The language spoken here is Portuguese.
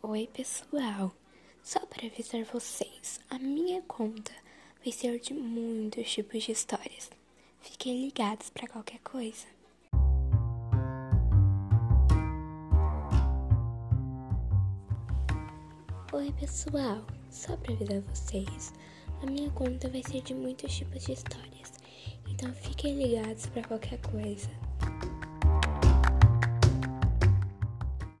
Oi, pessoal! Só para avisar vocês, a minha conta vai ser de muitos tipos de histórias. Fiquem ligados para qualquer coisa. Oi, pessoal! Só para avisar vocês, a minha conta vai ser de muitos tipos de histórias. Então fiquem ligados para qualquer coisa.